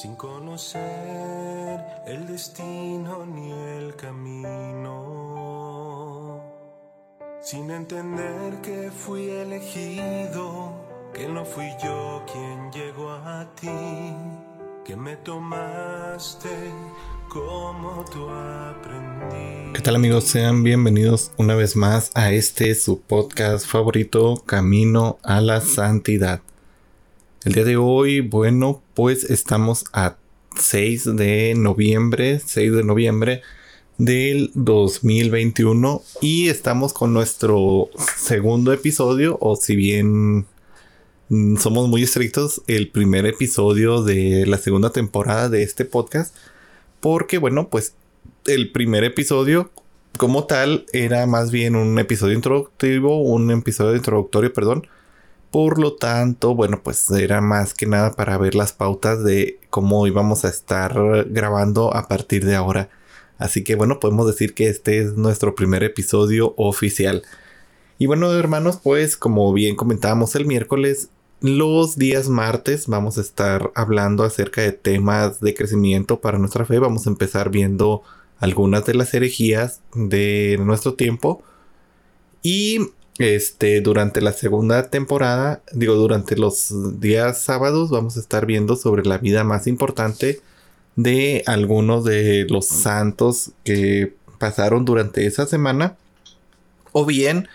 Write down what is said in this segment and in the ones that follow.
sin conocer el destino ni el camino, sin entender que fui elegido, que no fui yo quien llegó a ti, que me tomaste como tú aprendí. ¿Qué tal amigos? Sean bienvenidos una vez más a este su podcast favorito, Camino a la Santidad. El día de hoy, bueno, pues estamos a 6 de noviembre, 6 de noviembre del 2021 y estamos con nuestro segundo episodio o si bien mm, somos muy estrictos, el primer episodio de la segunda temporada de este podcast porque bueno, pues el primer episodio como tal era más bien un episodio introductivo, un episodio introductorio, perdón, por lo tanto, bueno, pues era más que nada para ver las pautas de cómo íbamos a estar grabando a partir de ahora. Así que bueno, podemos decir que este es nuestro primer episodio oficial. Y bueno, hermanos, pues como bien comentábamos el miércoles, los días martes vamos a estar hablando acerca de temas de crecimiento para nuestra fe. Vamos a empezar viendo algunas de las herejías de nuestro tiempo. Y este, durante la segunda temporada, digo, durante los días sábados, vamos a estar viendo sobre la vida más importante de algunos de los santos que pasaron durante esa semana. O bien,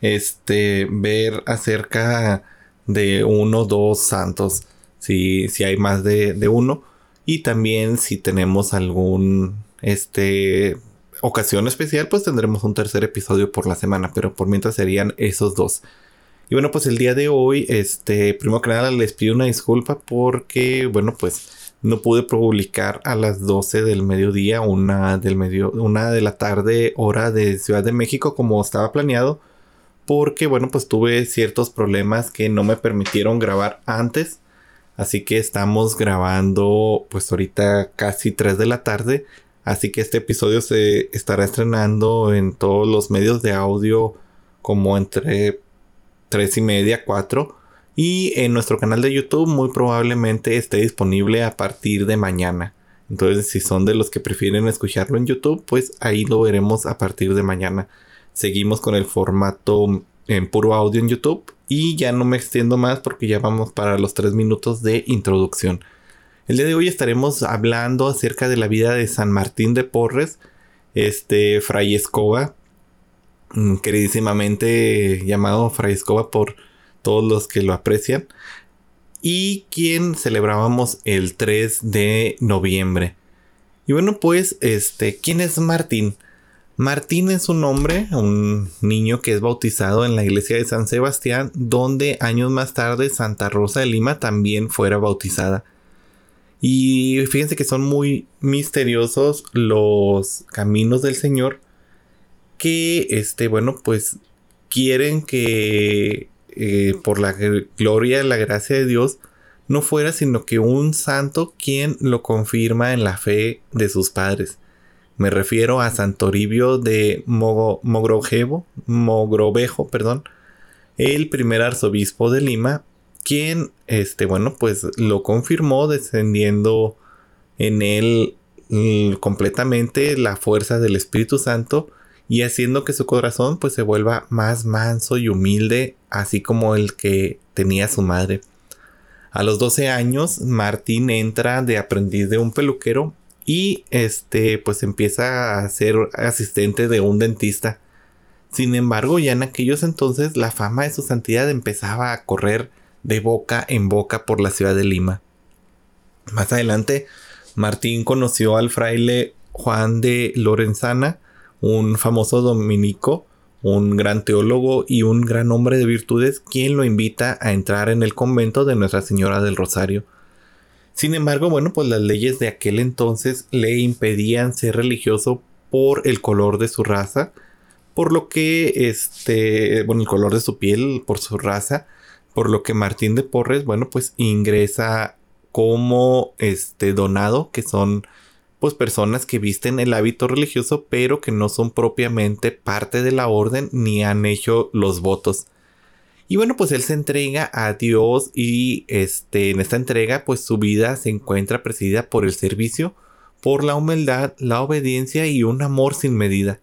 este, ver acerca de uno o dos santos, si, si hay más de, de uno. Y también si tenemos algún, este, ocasión especial, pues tendremos un tercer episodio por la semana, pero por mientras serían esos dos. Y bueno, pues el día de hoy, este, primero que nada les pido una disculpa porque, bueno, pues no pude publicar a las 12 del mediodía, una del medio, una de la tarde, hora de Ciudad de México, como estaba planeado, porque, bueno, pues tuve ciertos problemas que no me permitieron grabar antes. Así que estamos grabando, pues ahorita casi 3 de la tarde. Así que este episodio se estará estrenando en todos los medios de audio como entre 3 y media, 4. Y en nuestro canal de YouTube muy probablemente esté disponible a partir de mañana. Entonces si son de los que prefieren escucharlo en YouTube, pues ahí lo veremos a partir de mañana. Seguimos con el formato en puro audio en YouTube. Y ya no me extiendo más porque ya vamos para los 3 minutos de introducción. El día de hoy estaremos hablando acerca de la vida de San Martín de Porres, este Fray Escoba, mm, queridísimamente llamado Fray Escoba por todos los que lo aprecian, y quien celebrábamos el 3 de noviembre. Y bueno, pues, este, ¿quién es Martín? Martín es un hombre, un niño que es bautizado en la iglesia de San Sebastián, donde años más tarde Santa Rosa de Lima también fuera bautizada. Y fíjense que son muy misteriosos los caminos del Señor. Que, este, bueno, pues quieren que eh, por la gloria y la gracia de Dios no fuera sino que un santo quien lo confirma en la fe de sus padres. Me refiero a Santoribio de Mogrovejo, Mogrovejo, perdón, el primer arzobispo de Lima, quien, este, bueno, pues lo confirmó descendiendo en él mm, completamente la fuerza del Espíritu Santo y haciendo que su corazón pues se vuelva más manso y humilde, así como el que tenía su madre. A los 12 años, Martín entra de aprendiz de un peluquero y este pues empieza a ser asistente de un dentista. Sin embargo, ya en aquellos entonces la fama de su santidad empezaba a correr de boca en boca por la ciudad de Lima. Más adelante, Martín conoció al fraile Juan de Lorenzana, un famoso dominico, un gran teólogo y un gran hombre de virtudes, quien lo invita a entrar en el convento de Nuestra Señora del Rosario. Sin embargo, bueno, pues las leyes de aquel entonces le impedían ser religioso por el color de su raza, por lo que este, bueno, el color de su piel, por su raza, por lo que Martín de Porres, bueno, pues ingresa como este donado, que son pues personas que visten el hábito religioso, pero que no son propiamente parte de la orden ni han hecho los votos. Y bueno, pues él se entrega a Dios y este, en esta entrega pues su vida se encuentra presidida por el servicio, por la humildad, la obediencia y un amor sin medida.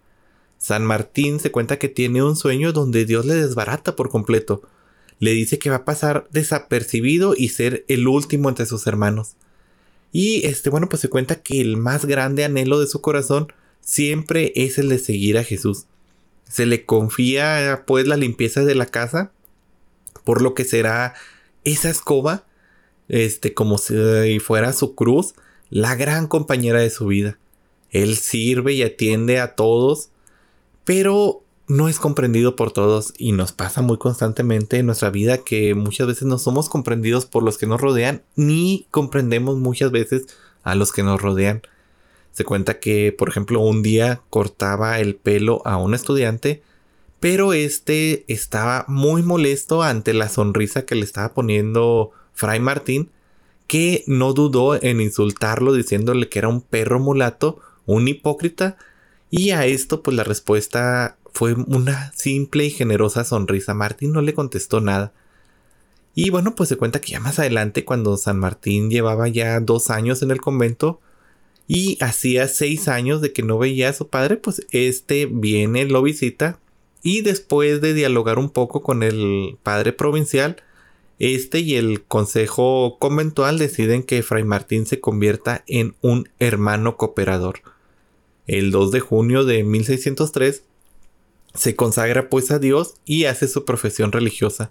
San Martín se cuenta que tiene un sueño donde Dios le desbarata por completo. Le dice que va a pasar desapercibido y ser el último entre sus hermanos. Y este, bueno, pues se cuenta que el más grande anhelo de su corazón siempre es el de seguir a Jesús. Se le confía pues la limpieza de la casa, por lo que será esa escoba, este, como si fuera su cruz, la gran compañera de su vida. Él sirve y atiende a todos, pero no es comprendido por todos y nos pasa muy constantemente en nuestra vida que muchas veces no somos comprendidos por los que nos rodean ni comprendemos muchas veces a los que nos rodean. Se cuenta que, por ejemplo, un día cortaba el pelo a un estudiante, pero este estaba muy molesto ante la sonrisa que le estaba poniendo Fray Martín, que no dudó en insultarlo diciéndole que era un perro mulato, un hipócrita, y a esto pues la respuesta fue una simple y generosa sonrisa. Martín no le contestó nada. Y bueno, pues se cuenta que ya más adelante, cuando San Martín llevaba ya dos años en el convento y hacía seis años de que no veía a su padre, pues este viene, lo visita y después de dialogar un poco con el padre provincial, este y el consejo conventual deciden que Fray Martín se convierta en un hermano cooperador. El 2 de junio de 1603 se consagra pues a Dios y hace su profesión religiosa.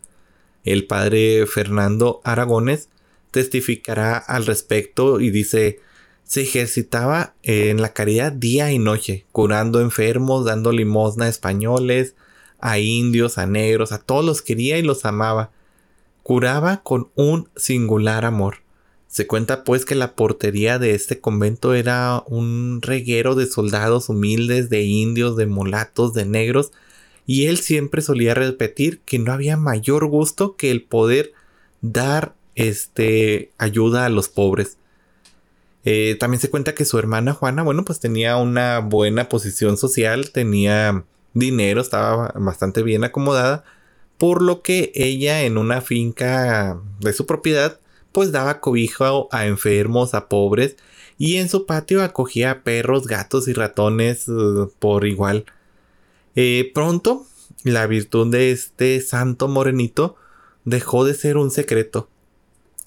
El padre Fernando Aragones testificará al respecto y dice, se ejercitaba en la caridad día y noche, curando enfermos, dando limosna a españoles, a indios, a negros, a todos los quería y los amaba. Curaba con un singular amor. Se cuenta pues que la portería de este convento era un reguero de soldados humildes, de indios, de mulatos, de negros, y él siempre solía repetir que no había mayor gusto que el poder dar este ayuda a los pobres. Eh, también se cuenta que su hermana Juana, bueno, pues tenía una buena posición social, tenía dinero, estaba bastante bien acomodada, por lo que ella en una finca de su propiedad pues daba cobijo a enfermos, a pobres, y en su patio acogía perros, gatos y ratones uh, por igual. Eh, pronto, la virtud de este santo morenito dejó de ser un secreto.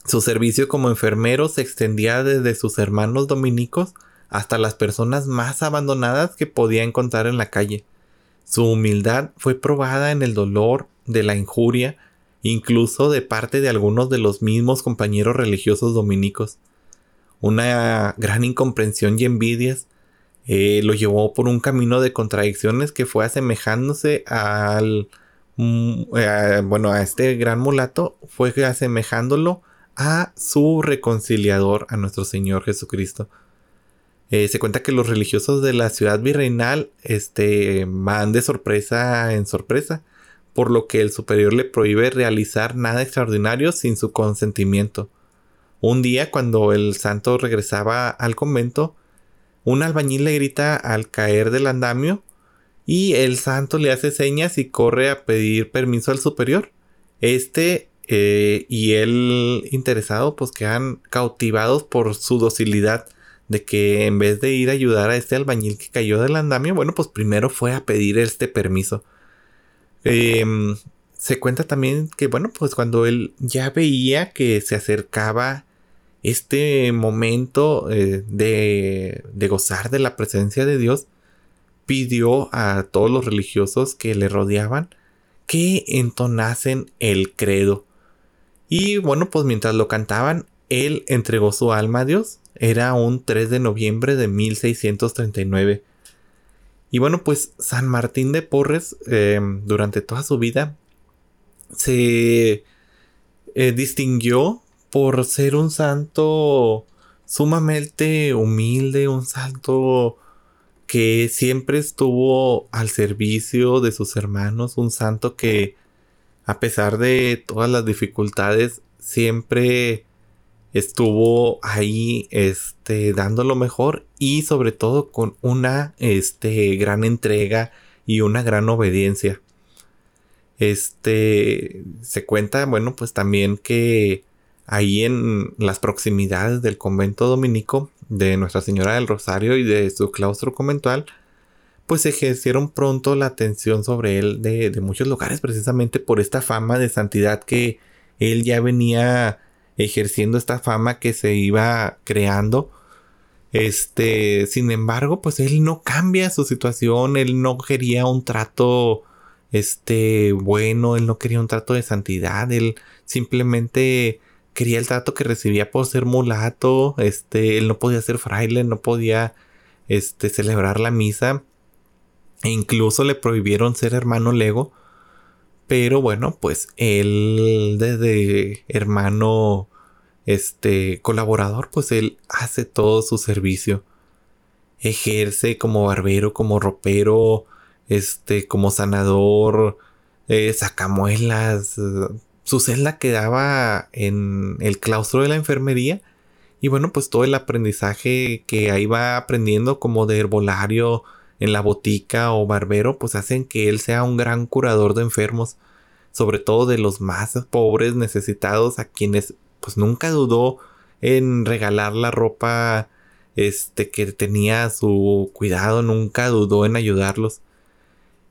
Su servicio como enfermero se extendía desde sus hermanos dominicos hasta las personas más abandonadas que podía encontrar en la calle. Su humildad fue probada en el dolor de la injuria incluso de parte de algunos de los mismos compañeros religiosos dominicos. Una gran incomprensión y envidias eh, lo llevó por un camino de contradicciones que fue asemejándose al mm, eh, bueno a este gran mulato fue asemejándolo a su reconciliador a nuestro Señor Jesucristo. Eh, se cuenta que los religiosos de la ciudad virreinal este, van de sorpresa en sorpresa por lo que el superior le prohíbe realizar nada extraordinario sin su consentimiento. Un día, cuando el santo regresaba al convento, un albañil le grita al caer del andamio y el santo le hace señas y corre a pedir permiso al superior. Este eh, y el interesado pues quedan cautivados por su docilidad de que en vez de ir a ayudar a este albañil que cayó del andamio, bueno pues primero fue a pedir este permiso. Em, se cuenta también que, bueno, pues cuando él ya veía que se acercaba este momento eh, de, de gozar de la presencia de Dios, pidió a todos los religiosos que le rodeaban que entonasen el credo. Y bueno, pues mientras lo cantaban, él entregó su alma a Dios. Era un 3 de noviembre de 1639. Y bueno, pues San Martín de Porres em, durante toda su vida se eh, distinguió por ser un santo sumamente humilde, un santo que siempre estuvo al servicio de sus hermanos, un santo que a pesar de todas las dificultades siempre estuvo ahí este dando lo mejor y sobre todo con una este gran entrega y una gran obediencia. Este se cuenta, bueno, pues también que ahí en las proximidades del convento dominico de Nuestra Señora del Rosario y de su claustro conventual, pues ejercieron pronto la atención sobre él de, de, muchos lugares precisamente por esta fama de santidad que él ya venía ejerciendo esta fama que se iba creando. Este, sin embargo, pues él no cambia su situación, él no quería un trato este bueno, él no quería un trato de santidad, él simplemente quería el trato que recibía por ser mulato, este, él no podía ser fraile, no podía este celebrar la misa e incluso le prohibieron ser hermano lego, pero bueno, pues él desde hermano este colaborador, pues él hace todo su servicio. Ejerce como barbero, como ropero, este, como sanador, eh, sacamuelas. Su celda quedaba en el claustro de la enfermería. Y bueno, pues todo el aprendizaje que ahí va aprendiendo como de herbolario en la botica o barbero, pues hacen que él sea un gran curador de enfermos, sobre todo de los más pobres, necesitados, a quienes pues nunca dudó en regalar la ropa este que tenía su cuidado, nunca dudó en ayudarlos.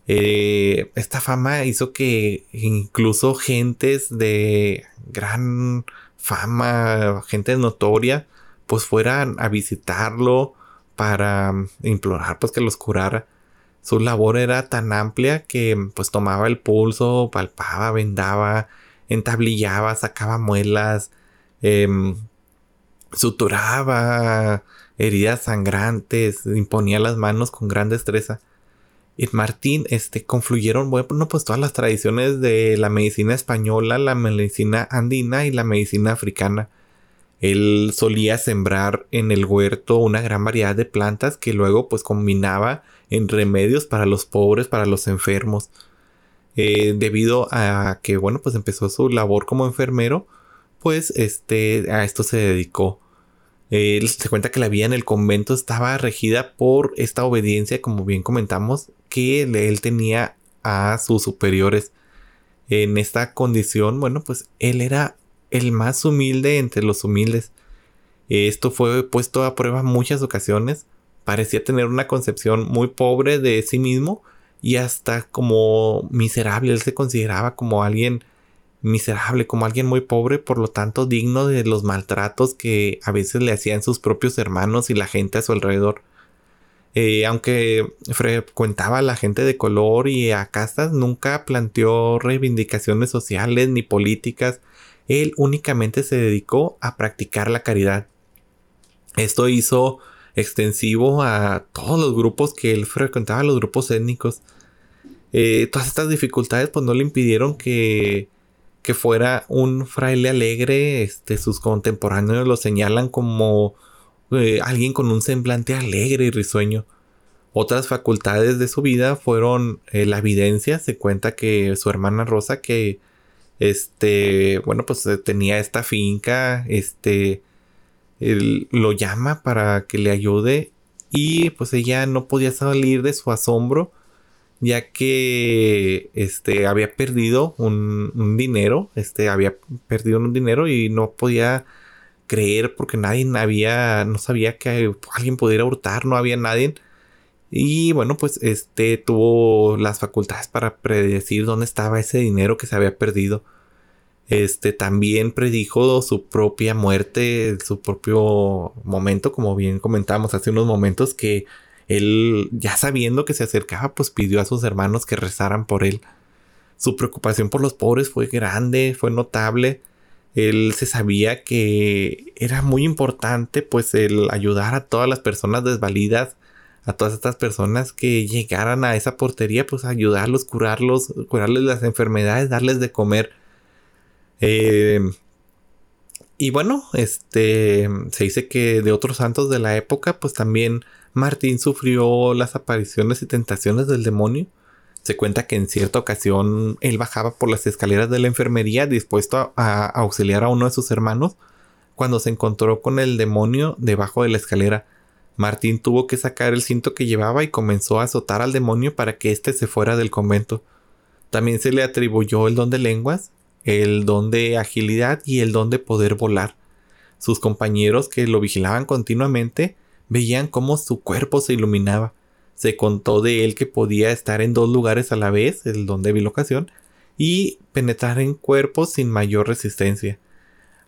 Eh, esta fama hizo que incluso gentes de gran fama, gente notoria, pues fueran a visitarlo para implorar pues que los curara. Su labor era tan amplia que pues tomaba el pulso, palpaba, vendaba, entablillaba, sacaba muelas, Em, suturaba heridas sangrantes, imponía las manos con gran destreza. Y Martín, este, confluyeron, bueno, pues todas las tradiciones de la medicina española, la medicina andina y la medicina africana. Él solía sembrar en el huerto una gran variedad de plantas que luego pues combinaba en remedios para los pobres, para los enfermos. Eh, debido a que, bueno, pues empezó su labor como enfermero, pues este, a esto se dedicó. Él se cuenta que la vida en el convento estaba regida por esta obediencia, como bien comentamos, que él tenía a sus superiores. En esta condición, bueno, pues él era el más humilde entre los humildes. Esto fue puesto a prueba en muchas ocasiones. Parecía tener una concepción muy pobre de sí mismo y hasta como miserable. Él se consideraba como alguien miserable, como alguien muy pobre, por lo tanto digno de los maltratos que a veces le hacían sus propios hermanos y la gente a su alrededor. Eh, aunque frecuentaba a la gente de color y a castas, nunca planteó reivindicaciones sociales ni políticas. Él únicamente se dedicó a practicar la caridad. Esto hizo extensivo a todos los grupos que él frecuentaba, los grupos étnicos. Eh, todas estas dificultades pues no le impidieron que que fuera un fraile alegre, este, sus contemporáneos lo señalan como eh, alguien con un semblante alegre y risueño. Otras facultades de su vida fueron eh, la evidencia, se cuenta que su hermana Rosa, que este, bueno, pues eh, tenía esta finca, este, él lo llama para que le ayude y pues ella no podía salir de su asombro ya que este había perdido un, dinero, este había perdido un dinero y no podía creer porque nadie había, no sabía que alguien pudiera hurtar, no había nadie. Y bueno, pues este tuvo las facultades para predecir dónde estaba ese dinero que se había perdido. Este también predijo su propia muerte, su propio momento, como bien comentamos hace unos momentos, que él, ya sabiendo que se acercaba, pues pidió a sus hermanos que rezaran por él. Su preocupación por los pobres fue grande, fue notable. Él se sabía que era muy importante, pues, el ayudar a todas las personas desvalidas, a todas estas personas que llegaran a esa portería, pues ayudarlos, curarlos, curarles las enfermedades, darles de comer. Eh, y bueno, este se dice que de otros santos de la época, pues también Martín sufrió las apariciones y tentaciones del demonio. Se cuenta que en cierta ocasión él bajaba por las escaleras de la enfermería dispuesto a, auxiliar a uno de sus hermanos cuando se encontró con el demonio debajo de la escalera. Martín tuvo que sacar el cinto que llevaba y comenzó a azotar al demonio para que éste se fuera del convento. También se le atribuyó el don de lenguas, el don de agilidad y el don de poder volar. Sus compañeros que lo vigilaban continuamente veían cómo su cuerpo se iluminaba. Se contó de él que podía estar en dos lugares a la vez, el don de bilocación, y penetrar en cuerpos sin mayor resistencia.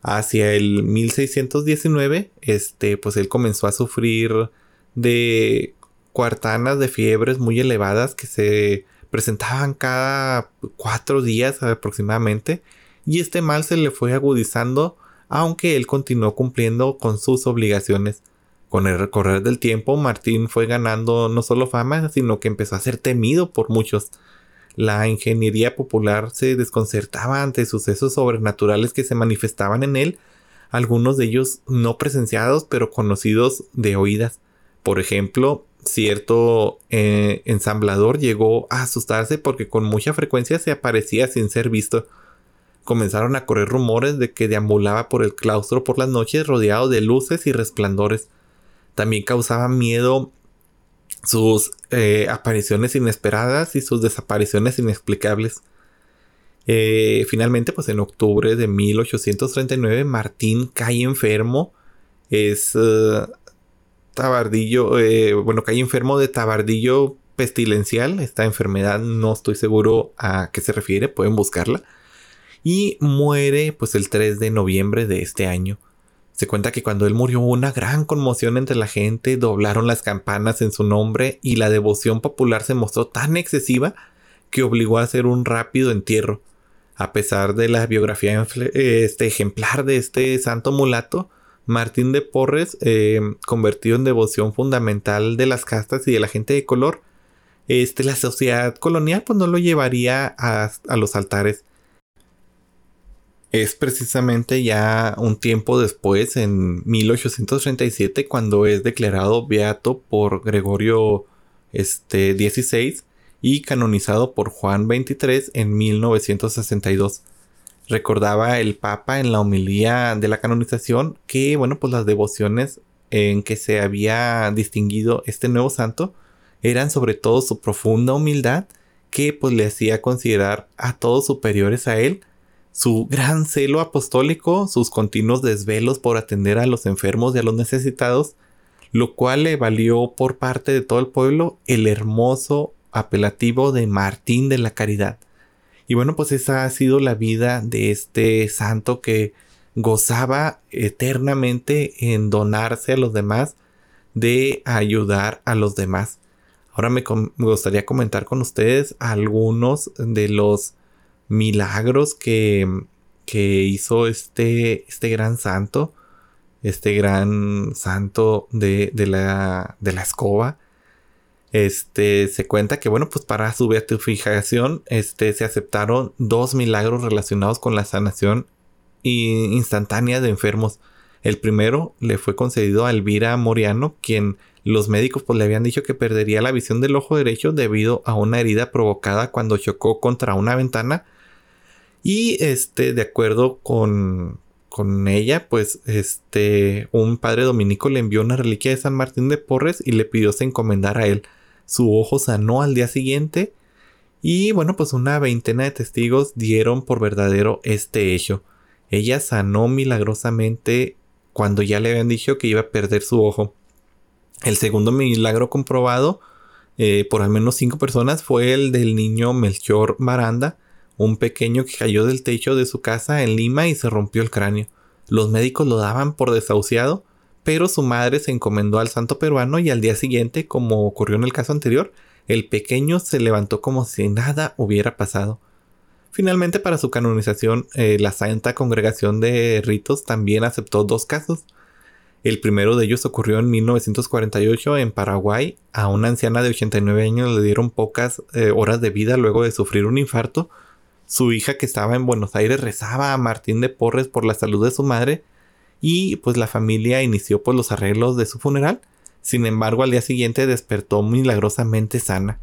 Hacia el 1619, este, pues él comenzó a sufrir de cuartanas de fiebres muy elevadas que se presentaban cada cuatro días aproximadamente y este mal se le fue agudizando aunque él continuó cumpliendo con sus obligaciones. Con el recorrer del tiempo, Martín fue ganando no solo fama, sino que empezó a ser temido por muchos. La ingeniería popular se desconcertaba ante sucesos sobrenaturales que se manifestaban en él, algunos de ellos no presenciados, pero conocidos de oídas. Por ejemplo, cierto eh, ensamblador llegó a asustarse porque con mucha frecuencia se aparecía sin ser visto. Comenzaron a correr rumores de que deambulaba por el claustro por las noches rodeado de luces y resplandores. También causaba miedo sus eh, apariciones inesperadas y sus desapariciones inexplicables. Eh, finalmente, pues en octubre de 1839, Martín cae enfermo. Es tabardillo, eh, bueno, cae enfermo de tabardillo pestilencial. Esta enfermedad no estoy seguro a qué se refiere, pueden buscarla. Y muere pues el 3 de noviembre de este año. Se cuenta que cuando él murió hubo una gran conmoción entre la gente, doblaron las campanas en su nombre y la devoción popular se mostró tan excesiva que obligó a hacer un rápido entierro. A pesar de la biografía este ejemplar de este santo mulato, Martín de Porres, eh, convertido en devoción fundamental de las castas y de la gente de color, este, la sociedad colonial pues no lo llevaría a, a los altares. Es precisamente ya un tiempo después, en 1837, cuando es declarado beato por Gregorio este, XVI y canonizado por Juan XXIII en 1962 recordaba el Papa en la homilía de la canonización que, bueno, pues las devociones en que se había distinguido este nuevo santo eran sobre todo su profunda humildad que pues le hacía considerar a todos superiores a él, su gran celo apostólico, sus continuos desvelos por atender a los enfermos y a los necesitados, lo cual le valió por parte de todo el pueblo el hermoso apelativo de Martín de la Caridad. Y bueno, pues esa ha sido la vida de este santo que gozaba eternamente en donarse a los demás, de ayudar a los demás. Ahora me, gustaría comentar con ustedes algunos de los milagros que, que hizo este, este gran santo, este gran santo de, de, la, de la escoba este, se cuenta que, bueno, pues para su beatificación, este, se aceptaron dos milagros relacionados con la sanación instantánea de enfermos. El primero le fue concedido a Elvira Moriano, quien los médicos pues le habían dicho que perdería la visión del ojo derecho debido a una herida provocada cuando chocó contra una ventana. Y este, de acuerdo con, con ella, pues este, un padre dominico le envió una reliquia de San Martín de Porres y le pidió se encomendar a él su ojo sanó al día siguiente y bueno, pues una veintena de testigos dieron por verdadero este hecho. Ella sanó milagrosamente cuando ya le habían dicho que iba a perder su ojo. El segundo milagro comprobado eh, por al menos cinco personas fue el del niño Melchor Maranda, un pequeño que cayó del techo de su casa en Lima y se rompió el cráneo. Los médicos lo daban por desahuciado, pero su madre se encomendó al santo peruano y al día siguiente, como ocurrió en el caso anterior, el pequeño se levantó como si nada hubiera pasado. Finalmente, para su canonización, eh, la Santa Congregación de Ritos también aceptó dos casos. El primero de ellos ocurrió en 1948 en Paraguay. A una anciana de 89 años le dieron pocas eh, horas de vida luego de sufrir un infarto. Su hija que estaba en Buenos Aires rezaba a Martín de Porres por la salud de su madre y pues la familia inició pues los arreglos de su funeral. Sin embargo, al día siguiente despertó milagrosamente sana.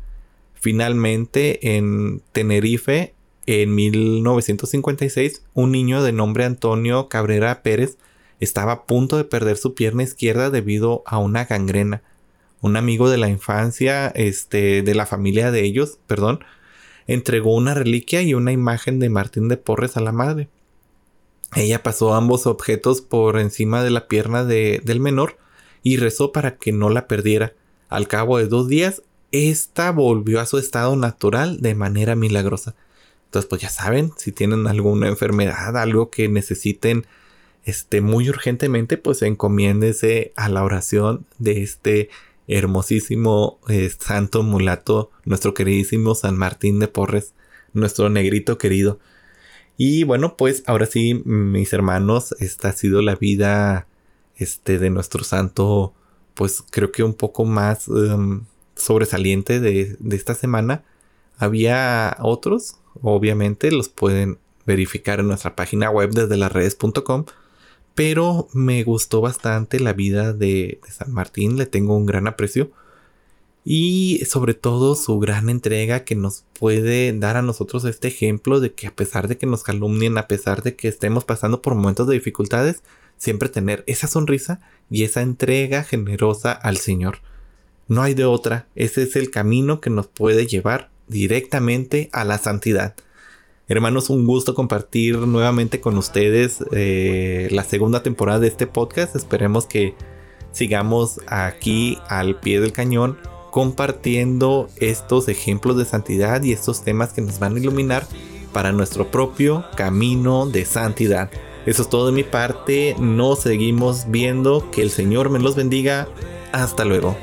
Finalmente, en Tenerife, en 1956, un niño de nombre Antonio Cabrera Pérez estaba a punto de perder su pierna izquierda debido a una gangrena. Un amigo de la infancia, este, de la familia de ellos, perdón, entregó una reliquia y una imagen de Martín de Porres a la madre. Ella pasó ambos objetos por encima de la pierna del menor y rezó para que no la perdiera. Al cabo de dos días, esta volvió a su estado natural de manera milagrosa. Entonces, pues ya saben, si tienen alguna enfermedad, algo que necesiten este, muy urgentemente, pues encomiéndese a la oración de este hermosísimo eh, santo mulato, nuestro queridísimo San Martín de Porres, nuestro negrito querido. Y bueno, pues ahora sí, mis hermanos, esta ha sido la vida este, de nuestro santo, pues creo que un poco más em, sobresaliente de, de esta semana. Había otros, obviamente los pueden verificar en nuestra página web desde las redes.com. Pero me gustó bastante la vida de, San Martín, le tengo un gran aprecio y sobre todo su gran entrega que nos puede dar a nosotros este ejemplo de que a pesar de que nos calumnien, a pesar de que estemos pasando por momentos de dificultades, siempre tener esa sonrisa y esa entrega generosa al Señor. No hay de otra, ese es el camino que nos puede llevar directamente a la santidad. Hermanos, un gusto compartir nuevamente con ustedes eh, la segunda temporada de este podcast. Esperemos que sigamos aquí al pie del cañón compartiendo estos ejemplos de santidad y estos temas que nos van a iluminar para nuestro propio camino de santidad. Eso es todo de mi parte. Nos seguimos viendo. Que el Señor me los bendiga. Hasta luego.